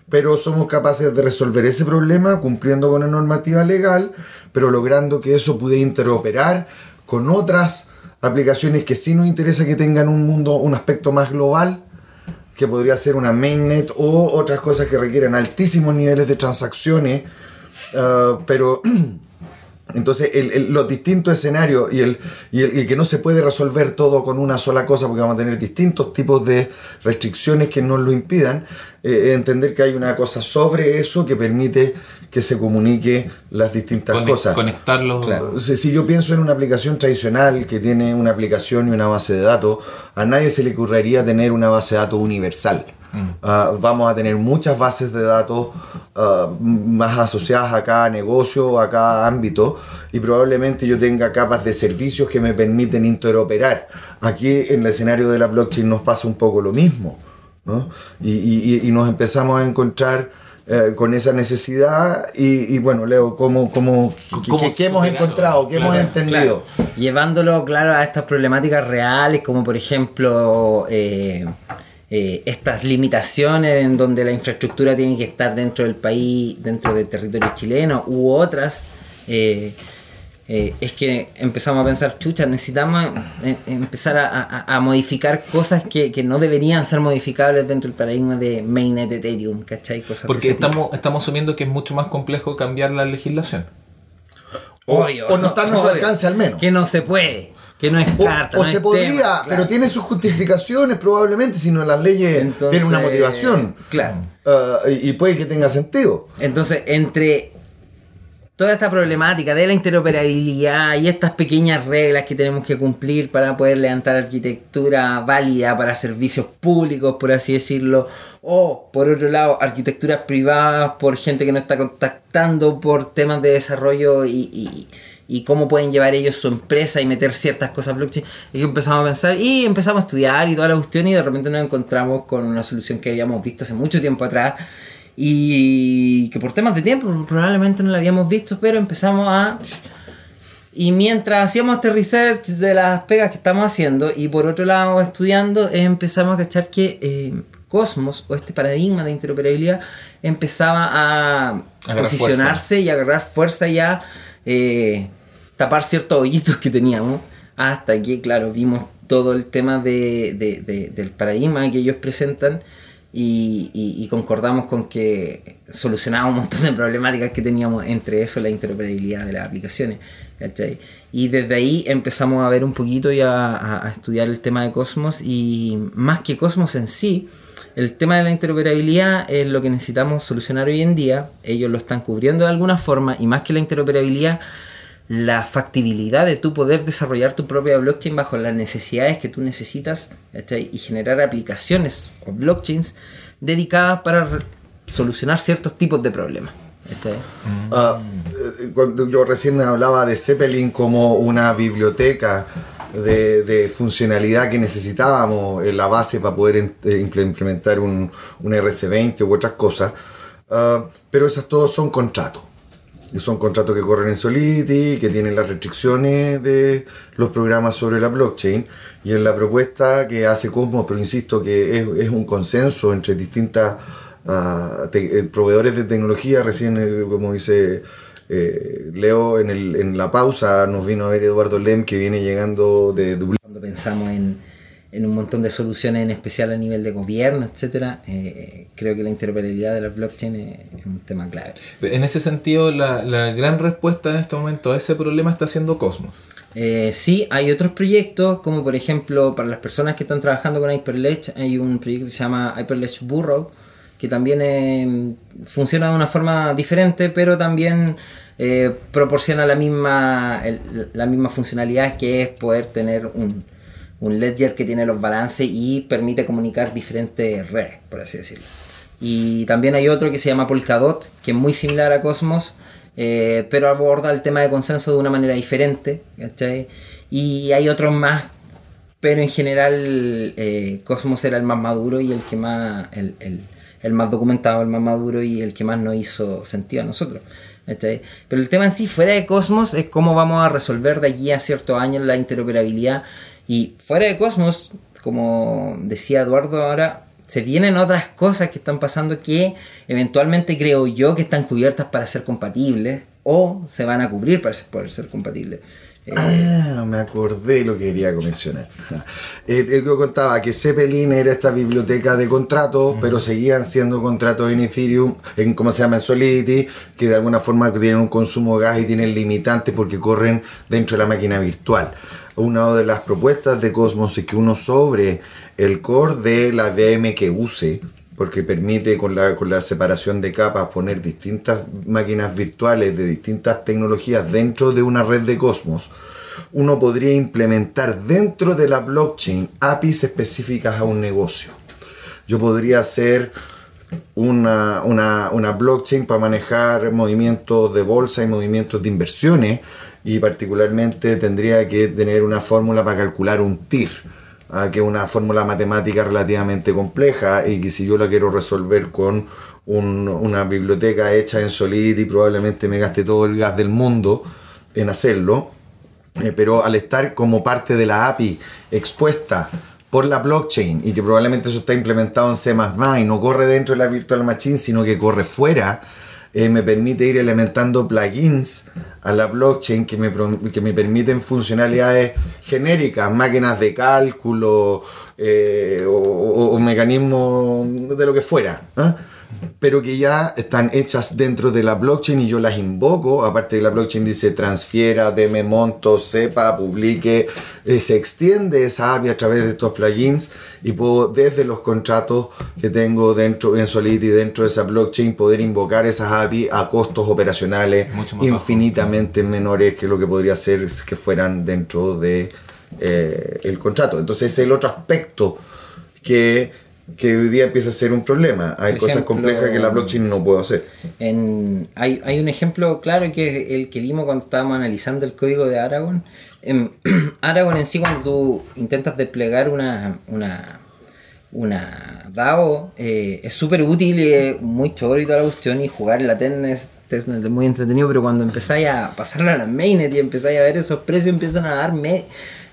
pero somos capaces de resolver ese problema cumpliendo con la normativa legal, pero logrando que eso pueda interoperar con otras aplicaciones que sí nos interesa que tengan un mundo, un aspecto más global que podría ser una mainnet o otras cosas que requieren altísimos niveles de transacciones, ah, pero entonces los distintos escenarios y el, y, que no se puede resolver todo con una sola cosa porque vamos a tener distintos tipos de restricciones que nos lo impidan, eh, entender que hay una cosa sobre eso que permite que se comunique las distintas cosas. Conectarlo. Si, yo pienso en una aplicación tradicional que tiene una aplicación y una base de datos, a nadie se le ocurriría tener una base de datos universal. Mm. Ah, vamos a tener muchas bases de datos ah, más asociadas a cada negocio, a cada ámbito, y probablemente yo tenga capas de servicios que me permiten interoperar. Aquí en el escenario de la blockchain nos pasa un poco lo mismo. y, y nos empezamos a encontrar eh, con esa necesidad y, bueno, Leo, ¿cómo, cómo, qué, hemos encontrado, qué hemos entendido? Llevándolo, claro, a estas problemáticas reales, como por ejemplo... Eh, eh, estas limitaciones en donde la infraestructura tiene que estar dentro del país, dentro del territorio chileno, u otras, eh, es que empezamos a pensar, chucha, necesitamos eh, empezar a, modificar cosas que, no deberían ser modificables dentro del paradigma de mainnet Ethereum, ¿cachai? Cosas Porque estamos, estamos asumiendo que es mucho más complejo cambiar la legislación. O, no está a nuestro alcance al menos. Que no se puede. Que no es carta. O, se podría, pero tiene sus justificaciones probablemente, si no las leyes tienen una motivación. Claro. Ah, y puede que tenga sentido. Entonces, entre toda esta problemática de la interoperabilidad y estas pequeñas reglas que tenemos que cumplir para poder levantar arquitectura válida para servicios públicos, por así decirlo, o por otro lado, arquitecturas privadas por gente que no está contactando por temas de desarrollo y, cómo pueden llevar ellos su empresa y meter ciertas cosas blockchain. Y empezamos a pensar y empezamos a estudiar y toda la cuestión y de repente nos encontramos con una solución que habíamos visto hace mucho tiempo atrás y que por temas de tiempo probablemente no la habíamos visto, pero empezamos a... Y mientras hacíamos este research de las pegas que estamos haciendo y por otro lado estudiando, empezamos a cachar que eh, Cosmos o este paradigma de interoperabilidad empezaba a Agarrar posicionarse y agarrar fuerza y a eh, tapar ciertos hoyitos que teníamos. Hasta que, claro, vimos todo el tema de- de- de- del paradigma que ellos presentan y, concordamos con que solucionaba un montón de problemáticas que teníamos, entre eso la interoperabilidad de las aplicaciones. Y desde ahí empezamos a ver un poquito y a- a estudiar el tema de Cosmos y más que Cosmos en sí, el tema de la interoperabilidad es lo que necesitamos solucionar hoy en día. Ellos lo están cubriendo de alguna forma y más que la interoperabilidad, la factibilidad de tú poder desarrollar tu propia blockchain bajo las necesidades que tú necesitas ¿cachai? y generar aplicaciones o blockchains dedicadas para solucionar ciertos tipos de problemas. eh, cuando yo recién hablaba de Zeppelin como una biblioteca de, de funcionalidad que necesitábamos en la base para poder eh, imple- implementar un, un RC20 u otras cosas, ah, pero esas todos son contratos. Son contratos que corren en Solidity, que tienen las restricciones de los programas sobre la blockchain. Y en la propuesta que hace Cosmos, pero insisto que es, es un consenso entre distintas eh, proveedores de tecnología. Recién, eh, como dice eh, Leo, en, el- en la pausa nos vino a ver Eduardo Lem, que viene llegando de Dublín. Cuando pensamos en, en un montón de soluciones, en especial a nivel de gobierno, etcétera, eh, creo que la interoperabilidad de la blockchain es, es un tema clave. En ese sentido, la, la gran respuesta en este momento a ese problema está siendo Cosmos. Eh, sí, hay otros proyectos, como por ejemplo, para las personas que están trabajando con Hyperledge, hay un proyecto que se llama Hyperledge Burrow, que también eh, funciona de una forma diferente, pero también proporciona la misma, el- la misma funcionalidad que es poder tener un, un ledger que tiene los balances y permite comunicar diferentes redes, por así decirlo. Y también hay otro que se llama Polkadot, que es muy similar a Cosmos, eh, pero aborda el tema de consenso de una manera diferente. ¿cachai? Y hay otros más, pero en general eh, Cosmos era el más maduro y el que más, el, más documentado, el más maduro y el que más nos hizo sentido a nosotros. ¿cachai? Pero el tema en sí, fuera de Cosmos, es cómo vamos a resolver de aquí a ciertos años la interoperabilidad. Y fuera de Cosmos, como decía Eduardo ahora, se vienen otras cosas que están pasando que eventualmente creo yo que están cubiertas para ser compatibles o se van a cubrir para poder ser compatibles. Eh, Ah, me acordé lo que quería mencionar. Eh, eh, yo contaba que Zeppelin era esta biblioteca de contratos, pero seguían siendo contratos en Ethereum, en cómo se llama en Solidity, que de alguna forma tienen un consumo de gas y tienen limitantes porque corren dentro de la máquina virtual. Una de las propuestas de Cosmos es que uno sobre el core de la VM que use, porque permite con la, con la separación de capas poner distintas máquinas virtuales de distintas tecnologías dentro de una red de Cosmos, uno podría implementar dentro de la blockchain APIs específicas a un negocio. Yo podría hacer una, una, una blockchain para manejar movimientos de bolsa y movimientos de inversiones y particularmente tendría que tener una fórmula para calcular un TIR, ah, que es una fórmula matemática relativamente compleja y que si yo la quiero resolver con un- una biblioteca hecha en Solidity probablemente me gaste todo el gas del mundo en hacerlo. Eh, pero al estar como parte de la API expuesta por la blockchain y que probablemente eso está implementado en C++ y no corre dentro de la virtual machine sino que corre fuera, eh, me permite ir implementando plugins a la blockchain que me, que me permiten funcionalidades genéricas, máquinas de cálculo eh, o, o- o mecanismos de lo que fuera. ¿ah? Pero que ya están hechas dentro de la blockchain y yo las invoco. Aparte de la blockchain dice transfiera, deme montos, sepa, publique. eh, se extiende esa API a través de estos plugins y puedo desde los contratos que tengo dentro en Solidity, dentro de esa blockchain, poder invocar esas API a costos operacionales infinitamente menores que lo que podría ser que fueran dentro de eh, el contrato. Entonces es el otro aspecto que, que hoy día empieza a ser un problema. Hay Por cosas ejemplo, complejas que la blockchain no puede hacer. En, hay, hay un ejemplo claro que es el que vimos cuando estábamos analizando el código de Aragon. En Aragon en sí, cuando tú intentas desplegar una, una, una DAO, eh, es súper útil y es muy choro y toda la cuestión. Y jugar en la testnet es muy entretenido, pero cuando empezáis a pasarlo a la mainnet y empezáis a ver esos precios, empiezan a dar, me,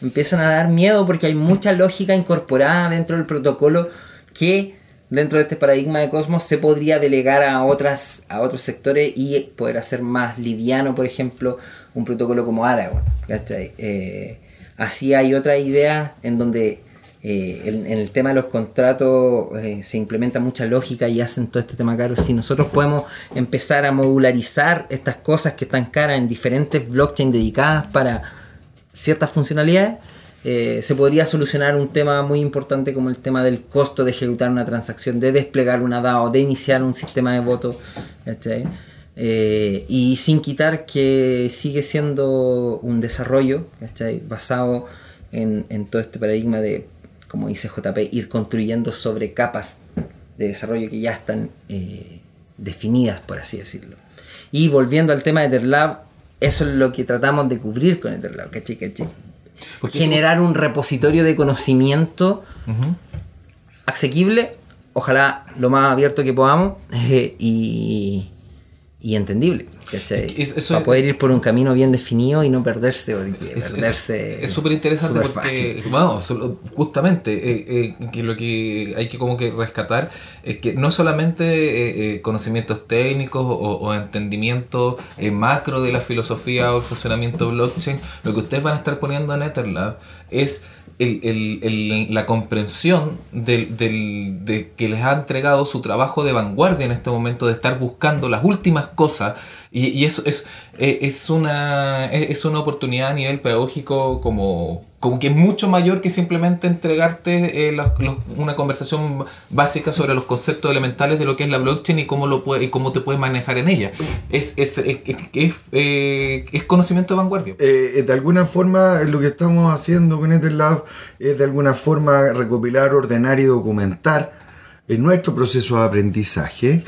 empiezan a dar miedo porque hay mucha lógica incorporada dentro del protocolo que dentro de este paradigma de Cosmos se podría delegar a, otras, a otros sectores y poder hacer más liviano, por ejemplo, un protocolo como. ¿cachai? Eh, así hay otra idea en donde eh, en, el tema de los contratos eh, se implementa mucha lógica y hacen todo este tema caro. Si nosotros podemos empezar a modularizar estas cosas que están caras en diferentes blockchains dedicadas para ciertas funcionalidades, eh, se podría solucionar un tema muy importante como el tema del costo de ejecutar una transacción, de desplegar una DAO, de iniciar un sistema de voto. y sin quitar que sigue siendo un desarrollo basado en, en todo este paradigma de como dice JP, ir construyendo sobre capas de desarrollo que ya están eh, definidas, por así decirlo. Y volviendo al tema de EtherLab, eso es lo que tratamos de cubrir con EtherLab, ¿cachai? ¿cachai? Generar un repositorio de conocimiento asequible, ojalá lo más abierto que podamos, eh, y, y entendible. Para poder ir por un camino bien definido y no perderse, es, súper interesante porque, bueno, justamente, eh, eh, que lo que hay que como que rescatar es que no solamente eh, conocimientos técnicos o, entendimiento macro de la filosofía o el funcionamiento blockchain, lo que ustedes van a estar poniendo en Etherlab es la comprensión del, de que les ha entregado su trabajo de vanguardia en este momento, de estar buscando las últimas cosas y, eso es, eh, es, una, es una oportunidad a nivel pedagógico como, como que es mucho mayor que simplemente entregarte eh, una conversación básica sobre los conceptos elementales de lo que es la blockchain y cómo, lo puede, y cómo te puedes manejar en ella. Es, es, es, eh, es conocimiento de vanguardia. de alguna forma, lo que estamos haciendo con EtherLab es de alguna forma recopilar, ordenar y documentar nuestro proceso de aprendizaje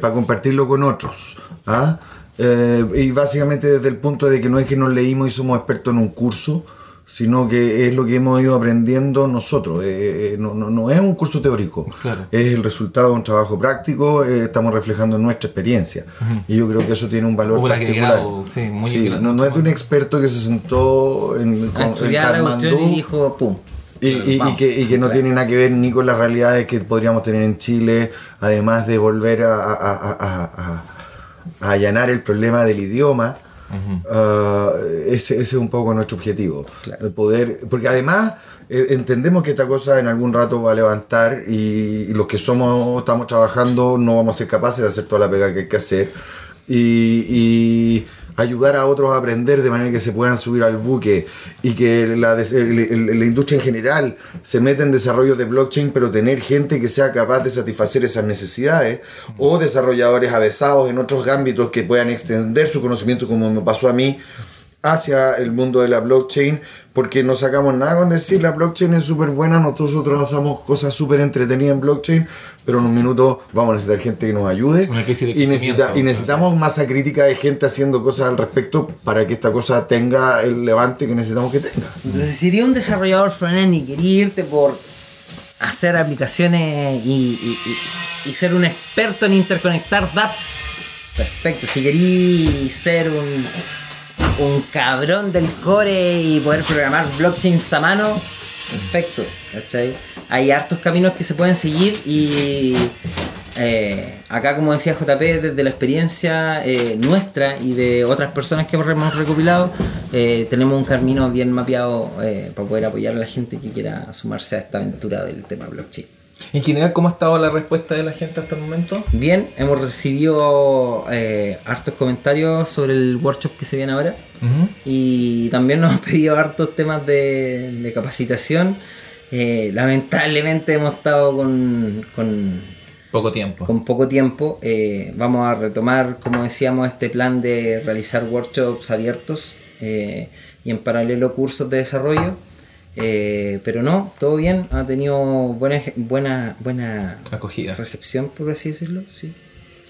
para compartirlo con otros. ¿ah? Eh, y básicamente desde el punto de que no es que nos leímos y somos expertos en un curso, sino que es lo que hemos ido aprendiendo nosotros. Eh, eh, no, no, es un curso teórico, es el resultado de un trabajo práctico, estamos reflejando nuestra experiencia. Y yo creo que eso tiene un valor particular. no, es de un experto que se sentó en, con, y dijo, ¡pum! Y, que, y, que, no tiene nada que ver ni con las realidades que podríamos tener en Chile, además de volver a a allanar el problema del idioma, ah, ese, es un poco nuestro objetivo. El poder, porque además eh, entendemos que esta cosa en algún rato va a levantar y, y, los que somos, estamos trabajando no vamos a ser capaces de hacer toda la pega que hay que hacer. y ayudar a otros a aprender de manera que se puedan subir al buque y que la, industria en general se meta en desarrollo de blockchain, pero tener gente que sea capaz de satisfacer esas necesidades o desarrolladores avesados en otros ámbitos que puedan extender su conocimiento como me pasó a mí hacia el mundo de la blockchain, porque no sacamos nada con decir la blockchain es súper buena, nosotros hacemos cosas súper entretenidas en blockchain, pero en un minuto vamos a necesitar gente que nos ayude y, necesita, y necesitamos masa crítica de gente haciendo cosas al respecto para que esta cosa tenga el levante que necesitamos que tenga. Entonces, si eres un desarrollador frontend y querías irte por hacer aplicaciones y, y, ser un experto en interconectar dApps, perfecto. Si querías ser un un cabrón del core y poder programar blockchains a mano, perfecto, ¿cachai? Hay hartos caminos que se pueden seguir y eh, acá, como decía JP, desde la experiencia eh, nuestra y de otras personas que hemos recopilado, eh, tenemos un camino bien mapeado para poder apoyar a la gente que quiera sumarse a esta aventura del tema blockchain. En general, ¿cómo ha estado la respuesta de la gente hasta el momento? Bien, hemos recibido eh, hartos comentarios sobre el workshop que se viene ahora y también nos han pedido hartos temas de, capacitación. Eh, lamentablemente hemos estado con, poco tiempo. Con poco tiempo. Eh, vamos a retomar, como decíamos, este plan de realizar workshops abiertos y en paralelo cursos de desarrollo. Eh, pero no, todo bien, ha tenido buena, buena, buena acogida. recepción, por así decirlo, sí.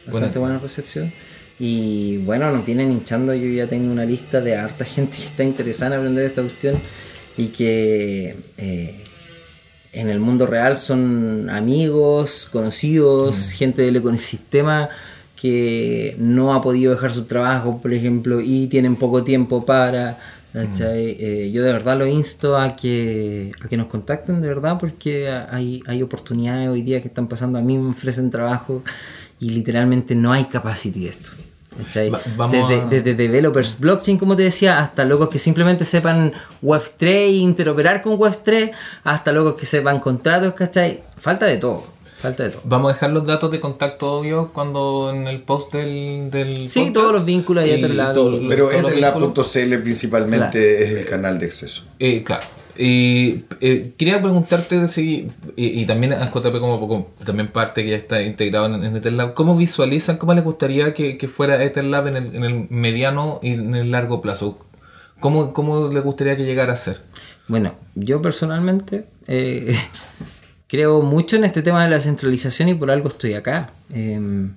Bastante buena. recepción. Y bueno, nos vienen hinchando, yo ya tengo una lista de harta gente que está interesada en aprender esta cuestión y que eh, en el mundo real son amigos, conocidos, mm. gente del ecosistema que no ha podido dejar su trabajo, por ejemplo, y tienen poco tiempo para ¿cachai? Eh, yo de verdad lo insto a que, a que nos contacten, de verdad, porque hay, hay oportunidades hoy día que están pasando. A mí me ofrecen trabajo y literalmente no hay capacity de esto. ¿Cachai? Va- vamos desde, a- desde developers blockchain, como te decía, hasta locos que simplemente sepan Web3 e interoperar con Web3, hasta locos que sepan contratos, ¿cachai? Falta de todo, falta de todo. Vamos a dejar los datos de contacto, obvio, cuando en el post del. del Sí, podcast. todos los vínculos ahí los- Pero vínculos. etherlab.cl principalmente es el canal de acceso. Eh, claro. Y eh, quería preguntarte si, y, y también a JP como, como también parte que ya está integrado en, en ¿cómo visualizan, cómo les gustaría que, que fuera Etherlab en el, en el mediano y en el largo plazo? ¿Cómo, ¿Cómo les gustaría que llegara a ser? Bueno, yo personalmente eh, creo mucho en este tema de la centralización y por algo estoy acá. Eh,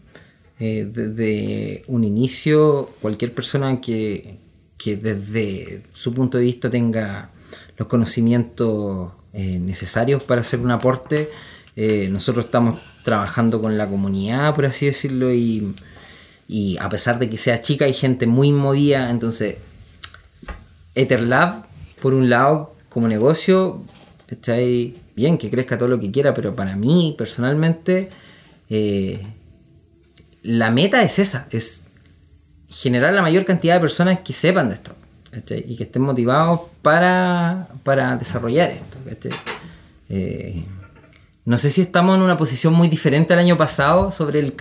eh, desde un inicio, cualquier persona que, que desde su punto de vista tenga los conocimientos eh, necesarios para hacer un aporte, eh, nosotros estamos trabajando con la comunidad, por así decirlo, y, a pesar de que sea chica, hay gente muy movida, entonces Etherlab, por un lado, como negocio, está ahí bien, que crezca todo lo que quiera, pero para mí, personalmente, eh, la meta es esa, es generar la mayor cantidad de personas que sepan de esto y que estén motivados para, para desarrollar esto. Eh, no sé si estamos en una posición muy diferente al año pasado sobre, el,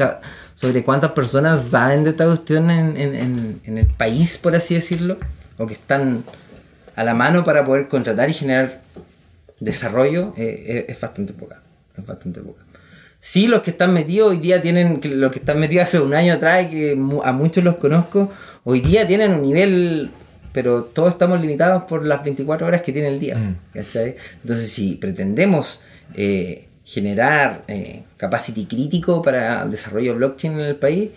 sobre cuántas personas saben de esta cuestión en, en- el país, por así decirlo, o que están a la mano para poder contratar y generar desarrollo, eh, es, es bastante poca. Es bastante poca. Sí, los que están metidos hoy día tienen, los que están metidos hace un año atrás, que a muchos los conozco, hoy día tienen un nivel, pero todos estamos limitados por las 24 horas que tiene el día. Mm. ¿cachai? Entonces, si pretendemos eh, generar eh, capacity crítico para el desarrollo blockchain en el país,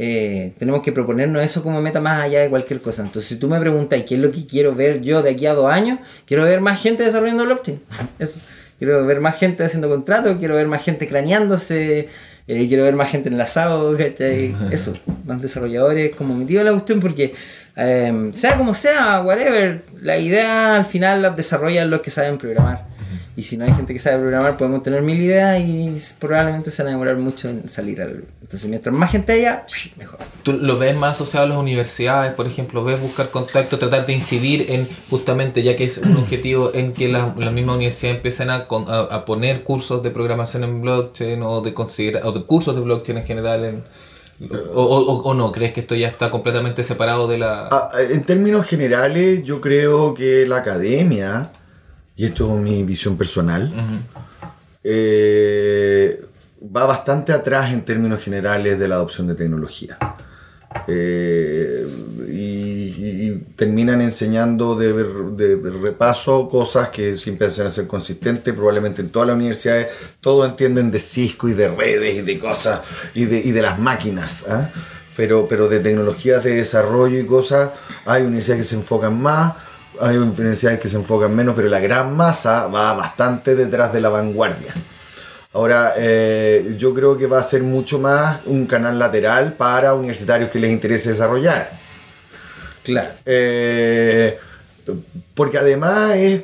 eh, tenemos que proponernos eso como meta más allá de cualquier cosa. Entonces, si tú me preguntas qué es lo que quiero ver yo de aquí a dos años, quiero ver más gente desarrollando blockchain. Eso. Quiero ver más gente haciendo contratos, quiero ver más gente craneándose, eh, quiero ver más gente enlazado, ¿cachai? Eso, más desarrolladores como metido en la cuestión, porque eh, sea como sea, whatever, la idea al final las desarrollan los que saben programar. Y si no hay gente que sabe programar, podemos tener mil ideas y probablemente se van a demorar mucho en salir al Entonces, mientras más gente haya, mejor. ¿Tú lo ves más asociado a las universidades, por ejemplo? ¿Ves buscar contacto, tratar de incidir en justamente, ya que es un objetivo en que las las mismas universidades empiecen a, a, a poner cursos de programación en blockchain o de, considera- o de cursos de blockchain en general? En, o, o- o no? ¿Crees que esto ya está completamente separado de la... Ah, en términos generales, yo creo que la academia, y esto es mi visión personal, eh, va bastante atrás en términos generales de la adopción de tecnología. Eh, y, y- y terminan enseñando de, de- de repaso cosas que siempre hacen ser consistentes, probablemente en todas las universidades todos entienden de Cisco y de redes y de cosas y de, y de las máquinas, ¿ah? pero, pero de tecnologías de desarrollo y cosas hay universidades que se enfocan más, hay universidades que se enfocan menos, pero la gran masa va bastante detrás de la vanguardia. Ahora, eh, yo creo que va a ser mucho más un canal lateral para universitarios que les interese desarrollar. Claro. Eh, porque además es,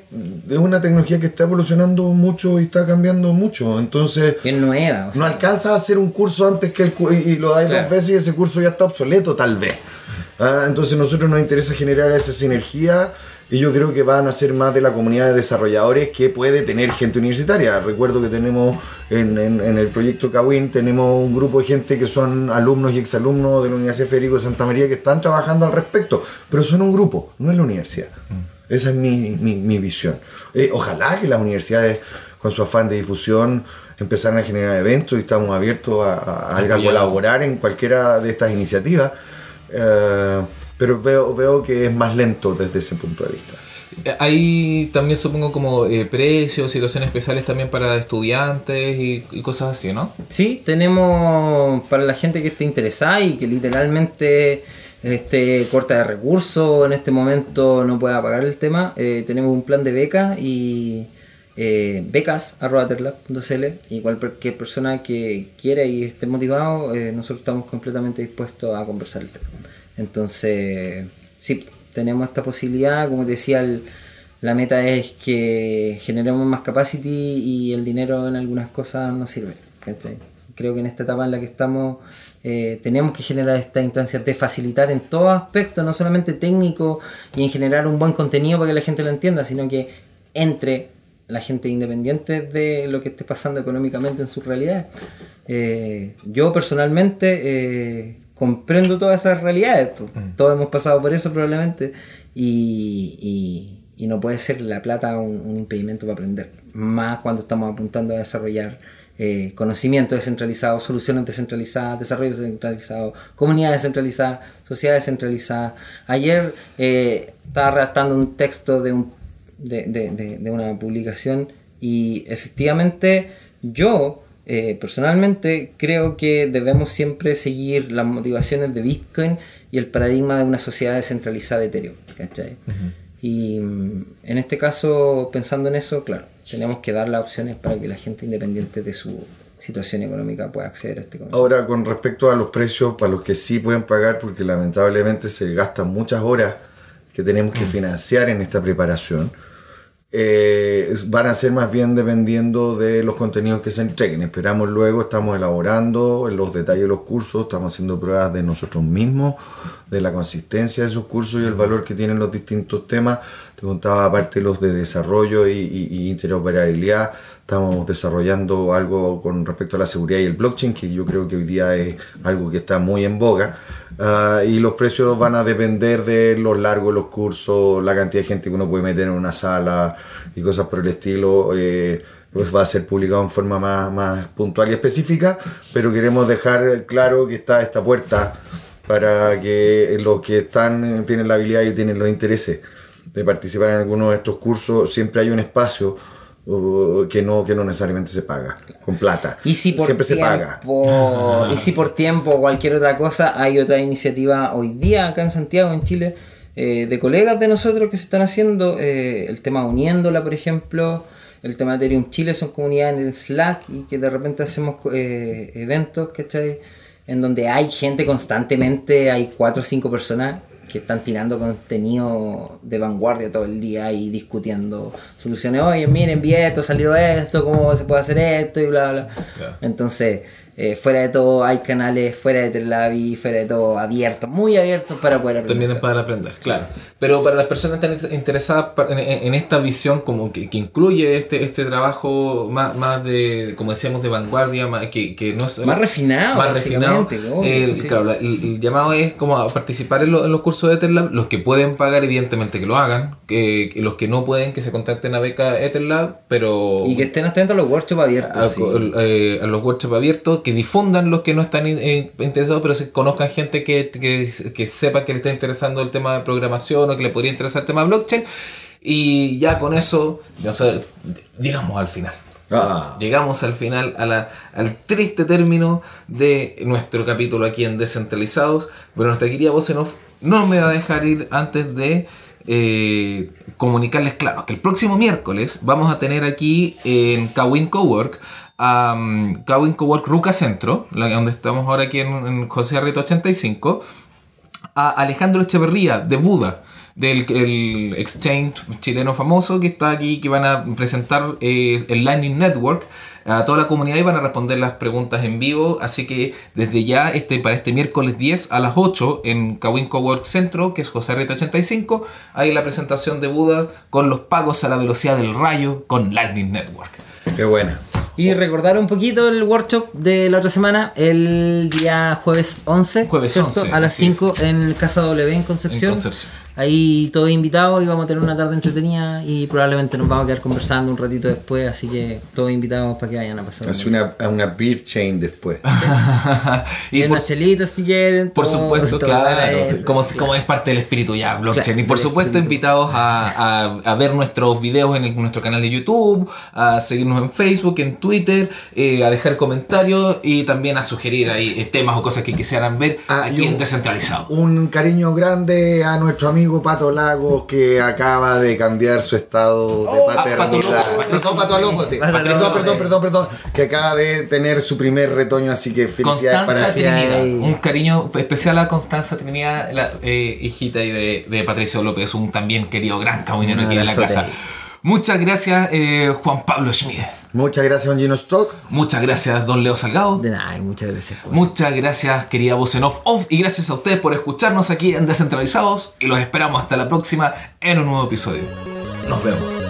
es una tecnología que está evolucionando mucho y está cambiando mucho. Entonces, Bien nueva. o no sea, alcanzas a hacer un curso antes que el y lo dais Claro. dos veces y ese curso ya está obsoleto tal vez. Ah, entonces nosotros nos interesa generar esa sinergia y yo creo que van a ser más de la comunidad de desarrolladores que puede tener gente universitaria. Recuerdo que tenemos en, en- en el proyecto Kawin tenemos un grupo de gente que son alumnos y exalumnos de la Universidad Federico de Santa María que están trabajando al respecto, pero son un grupo, no es la universidad. Esa es mi, mi- mi visión. Eh, ojalá que las universidades, con su afán de difusión, empezaran a generar eventos y estamos abiertos a, a- a ir a Apoyar. colaborar en cualquiera de estas iniciativas. Eh, pero veo, veo que es más lento desde ese punto de vista. Hay también supongo como eh, precios, situaciones especiales también para estudiantes y, y cosas así, ¿no? Sí, tenemos para la gente que esté interesada y que literalmente esté corta de recursos, en este momento no pueda pagar el tema, eh, tenemos un plan de beca y eh, becas.terlab.cl y cualquier persona que quiera y esté motivado, eh, nosotros estamos completamente dispuestos a conversar el tema. Entonces, sí, tenemos esta posibilidad, como te decía, la meta es que generemos más capacity y el dinero en algunas cosas no sirve. ¿cachai? Creo que en esta etapa en la que estamos eh, tenemos que generar esta instancia de facilitar en todo aspecto, no solamente técnico y en generar un buen contenido para que la gente lo entienda, sino que entre la gente independiente de lo que esté pasando económicamente en su realidad. Eh, yo personalmente eh, comprendo todas esas realidades, pues. todos hemos pasado por eso probablemente y, y- y no puede ser la plata un, un impedimento para aprender, más cuando estamos apuntando a desarrollar eh, conocimiento descentralizado, soluciones descentralizadas, desarrollo descentralizado, comunidad descentralizada, sociedad descentralizada. Ayer eh, estaba redactando un texto de, un, de, de- de- de una publicación y efectivamente yo eh, personalmente creo que debemos siempre seguir las motivaciones de Bitcoin y el paradigma de una sociedad descentralizada de Ethereum. ¿cachai? Y mm, en este caso, pensando en eso, claro, tenemos que dar las opciones para que la gente independiente de su situación económica pueda acceder a este conocimiento. Ahora, con respecto a los precios, para los que sí pueden pagar, porque lamentablemente se gastan muchas horas que tenemos que financiar en esta preparación, eh, van a ser más bien dependiendo de los contenidos que se entreguen. Esperamos luego, estamos elaborando los detalles de los cursos, estamos haciendo pruebas de nosotros mismos, de la consistencia de esos cursos y el valor que tienen los distintos temas. Te contaba aparte los de desarrollo y, y- y interoperabilidad. Estamos desarrollando algo con respecto a la seguridad y el blockchain, que yo creo que hoy día es algo que está muy en boga. Ah, y los precios van a depender de los largos los cursos, la cantidad de gente que uno puede meter en una sala y cosas por el estilo. eh, pues va a ser publicado en forma más, más puntual y específica, pero queremos dejar claro que está esta puerta para que los que están tienen la habilidad y tienen los intereses de participar en alguno de estos cursos, siempre hay un espacio uh, que no que no necesariamente se paga con plata. Y si por siempre se paga. tiempo, y si por tiempo o cualquier otra cosa, hay otra iniciativa hoy día acá en Santiago, en Chile, eh, de colegas de nosotros que se están haciendo, eh, el tema Uniéndola, por ejemplo, el tema de Ethereum Chile son comunidades en Slack y que de repente hacemos eh, eventos, ¿cachai? En donde hay gente constantemente, hay cuatro o cinco personas que están tirando contenido de vanguardia todo el día y discutiendo soluciones. Oye, miren, vi esto, salió esto, cómo se puede hacer esto y bla, bla. Claro. Entonces, eh, fuera de todo, hay canales fuera de Terlavi, fuera de todo, abiertos, muy abiertos para poder aprender. También para aprender, claro. Pero para las personas que están interesadas en, esta visión como que, que incluye este, este trabajo más, más de, como decíamos, de vanguardia, más, que, que no es... Más refinado, Más refinado. obvio, El, sí. claro, la- el, el llamado es como a participar en, lo- en los cursos de Etherlab. Los que pueden pagar, evidentemente, que lo hagan. Que, que los que no pueden, que se contacten a beca Etherlab, pero... Y que estén atentos a los workshops abiertos. a, sí. eh, a los workshops abiertos, que difundan los que no están eh, interesados, pero se conozcan gente que, que, que sepa que le está interesando el tema de programación o que le podría interesar el tema de blockchain. Y ya con eso, no sé, llegamos al final. Ah. Llegamos al final, a la- al triste término de nuestro capítulo aquí en Descentralizados. Pero nuestra querida voz en off no me va a dejar ir antes de eh, comunicarles, claro, que el próximo miércoles vamos a tener aquí en Kawin Cowork, a Kawin Cowork Ruca Centro, donde estamos ahora aquí en, en José Arrieta 85, a Alejandro Echeverría de Buda del el exchange chileno famoso que está aquí que van a presentar eh, el Lightning Network. A toda la comunidad y van a responder las preguntas en vivo. Así que desde ya este para este miércoles 10 a las 8 en Kawin Cowork Centro que es José Rita 85 hay la presentación de Buda con los pagos a la velocidad del rayo con Lightning Network. Qué buena. Y recordar un poquito el workshop de la otra semana, el día jueves 11, Jueves ¿cierto? 11, a las así es. 5 en el Casa W en Concepción. En Concepción. Ahí todos invitados y vamos a tener una tarde entretenida y probablemente nos vamos a quedar conversando un ratito después, así que todos invitados para que vayan a pasar. un Hace una, a una beer chain después. y Y por, unas chelitas si quieren. por todo- supuesto, todo claro, como, como es parte del espíritu ya, blockchain. Claro, y por supuesto, espíritu. invitados a, a- a ver nuestros videos en el- nuestro canal de YouTube, a seguirnos en Facebook, en Twitter, eh, a dejar comentarios y también a sugerir ahí eh, temas o cosas que quisieran ver Ah, aquí y en un- Descentralizado. Un cariño grande a nuestro amigo amigo Pato Lagos que acaba de cambiar su estado de Oh, ah, Pato paternidad. Perdón, Pato López. Pato Perdón, perdón, perdón, perdón. Que acaba de tener su primer retoño, así que felicidades Constanza para Trinidad. Un cariño especial a Constanza Trinidad, la eh, hijita de, de Patricio López, un también querido gran caminero aquí en la casa. Muchas gracias, eh, Juan Pablo Schmid. Muchas gracias, Don Gino Stock. Muchas gracias, don Leo Salgado. De nada, muchas gracias. Muchas gracias, querida voz en off, off. Y gracias a ustedes por escucharnos aquí en Descentralizados. Y los esperamos hasta la próxima en un nuevo episodio. Nos vemos.